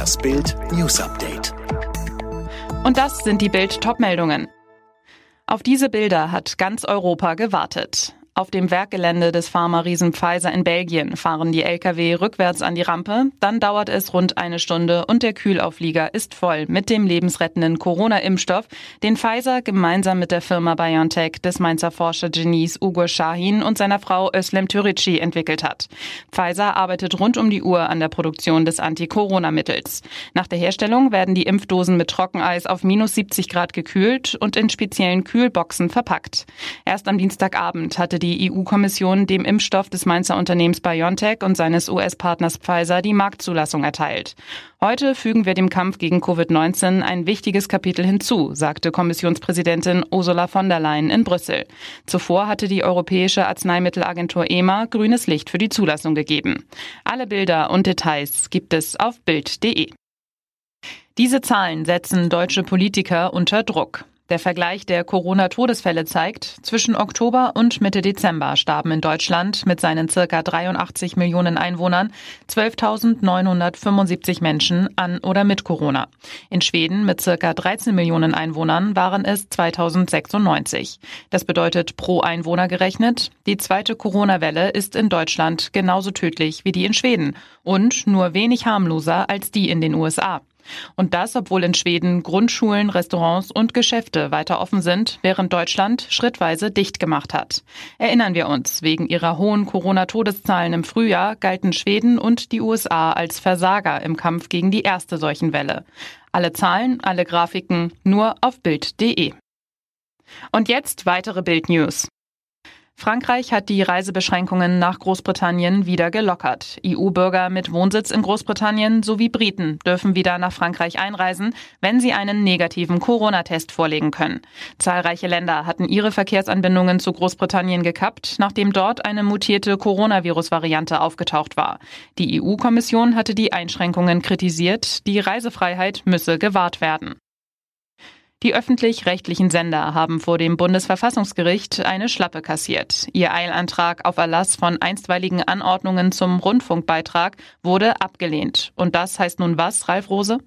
Das Bild News Update. Und das sind die Bild Topmeldungen. Auf diese Bilder hat ganz Europa gewartet. Auf dem Werkgelände des Pharma-Riesen Pfizer in Belgien fahren die Lkw rückwärts an die Rampe, dann dauert es rund eine Stunde und der Kühlauflieger ist voll mit dem lebensrettenden Corona-Impfstoff, den Pfizer gemeinsam mit der Firma BioNTech des Mainzer Forscher-Genies Ugo Shahin und seiner Frau Özlem Türici entwickelt hat. Pfizer arbeitet rund um die Uhr an der Produktion des Anti-Corona-Mittels. Nach der Herstellung werden die Impfdosen mit Trockeneis auf minus 70 Grad gekühlt und in speziellen Kühlboxen verpackt. Erst am Dienstagabend hatte die die EU-Kommission dem Impfstoff des Mainzer Unternehmens BioNTech und seines US-Partners Pfizer die Marktzulassung erteilt. Heute fügen wir dem Kampf gegen Covid-19 ein wichtiges Kapitel hinzu, sagte Kommissionspräsidentin Ursula von der Leyen in Brüssel. Zuvor hatte die Europäische Arzneimittelagentur EMA grünes Licht für die Zulassung gegeben. Alle Bilder und Details gibt es auf Bild.de. Diese Zahlen setzen deutsche Politiker unter Druck. Der Vergleich der Corona-Todesfälle zeigt, zwischen Oktober und Mitte Dezember starben in Deutschland mit seinen circa 83 Millionen Einwohnern 12.975 Menschen an oder mit Corona. In Schweden mit circa 13 Millionen Einwohnern waren es 2096. Das bedeutet pro Einwohner gerechnet, die zweite Corona-Welle ist in Deutschland genauso tödlich wie die in Schweden und nur wenig harmloser als die in den USA. Und das, obwohl in Schweden Grundschulen, Restaurants und Geschäfte weiter offen sind, während Deutschland schrittweise dicht gemacht hat. Erinnern wir uns, wegen ihrer hohen Corona-Todeszahlen im Frühjahr galten Schweden und die USA als Versager im Kampf gegen die erste Seuchenwelle. Alle Zahlen, alle Grafiken nur auf Bild.de. Und jetzt weitere Bild News. Frankreich hat die Reisebeschränkungen nach Großbritannien wieder gelockert. EU-Bürger mit Wohnsitz in Großbritannien sowie Briten dürfen wieder nach Frankreich einreisen, wenn sie einen negativen Corona-Test vorlegen können. Zahlreiche Länder hatten ihre Verkehrsanbindungen zu Großbritannien gekappt, nachdem dort eine mutierte Coronavirus-Variante aufgetaucht war. Die EU-Kommission hatte die Einschränkungen kritisiert, die Reisefreiheit müsse gewahrt werden. Die öffentlich-rechtlichen Sender haben vor dem Bundesverfassungsgericht eine Schlappe kassiert. Ihr Eilantrag auf Erlass von einstweiligen Anordnungen zum Rundfunkbeitrag wurde abgelehnt. Und das heißt nun was, Ralf Rose?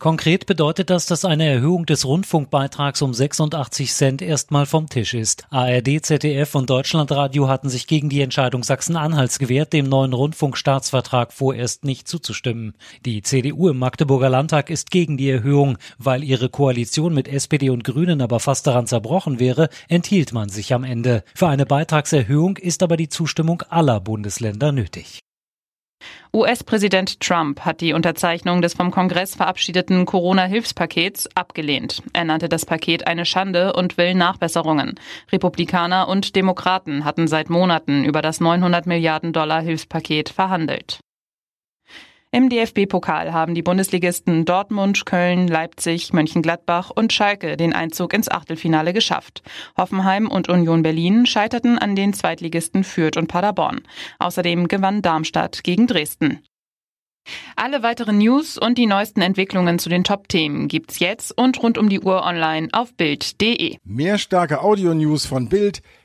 Konkret bedeutet das, dass eine Erhöhung des Rundfunkbeitrags um 86 Cent erstmal vom Tisch ist. ARD, ZDF und Deutschlandradio hatten sich gegen die Entscheidung Sachsen-Anhalts gewehrt, dem neuen Rundfunkstaatsvertrag vorerst nicht zuzustimmen. Die CDU im Magdeburger Landtag ist gegen die Erhöhung. Weil ihre Koalition mit SPD und Grünen aber fast daran zerbrochen wäre, enthielt man sich am Ende. Für eine Beitragserhöhung ist aber die Zustimmung aller Bundesländer nötig. US-Präsident Trump hat die Unterzeichnung des vom Kongress verabschiedeten Corona-Hilfspakets abgelehnt. Er nannte das Paket eine Schande und will Nachbesserungen. Republikaner und Demokraten hatten seit Monaten über das 900 Milliarden Dollar Hilfspaket verhandelt. Im DFB-Pokal haben die Bundesligisten Dortmund, Köln, Leipzig, Mönchengladbach und Schalke den Einzug ins Achtelfinale geschafft. Hoffenheim und Union Berlin scheiterten an den Zweitligisten Fürth und Paderborn. Außerdem gewann Darmstadt gegen Dresden. Alle weiteren News und die neuesten Entwicklungen zu den Top-Themen gibt's jetzt und rund um die Uhr online auf Bild.de. Mehr starke Audio-News von Bild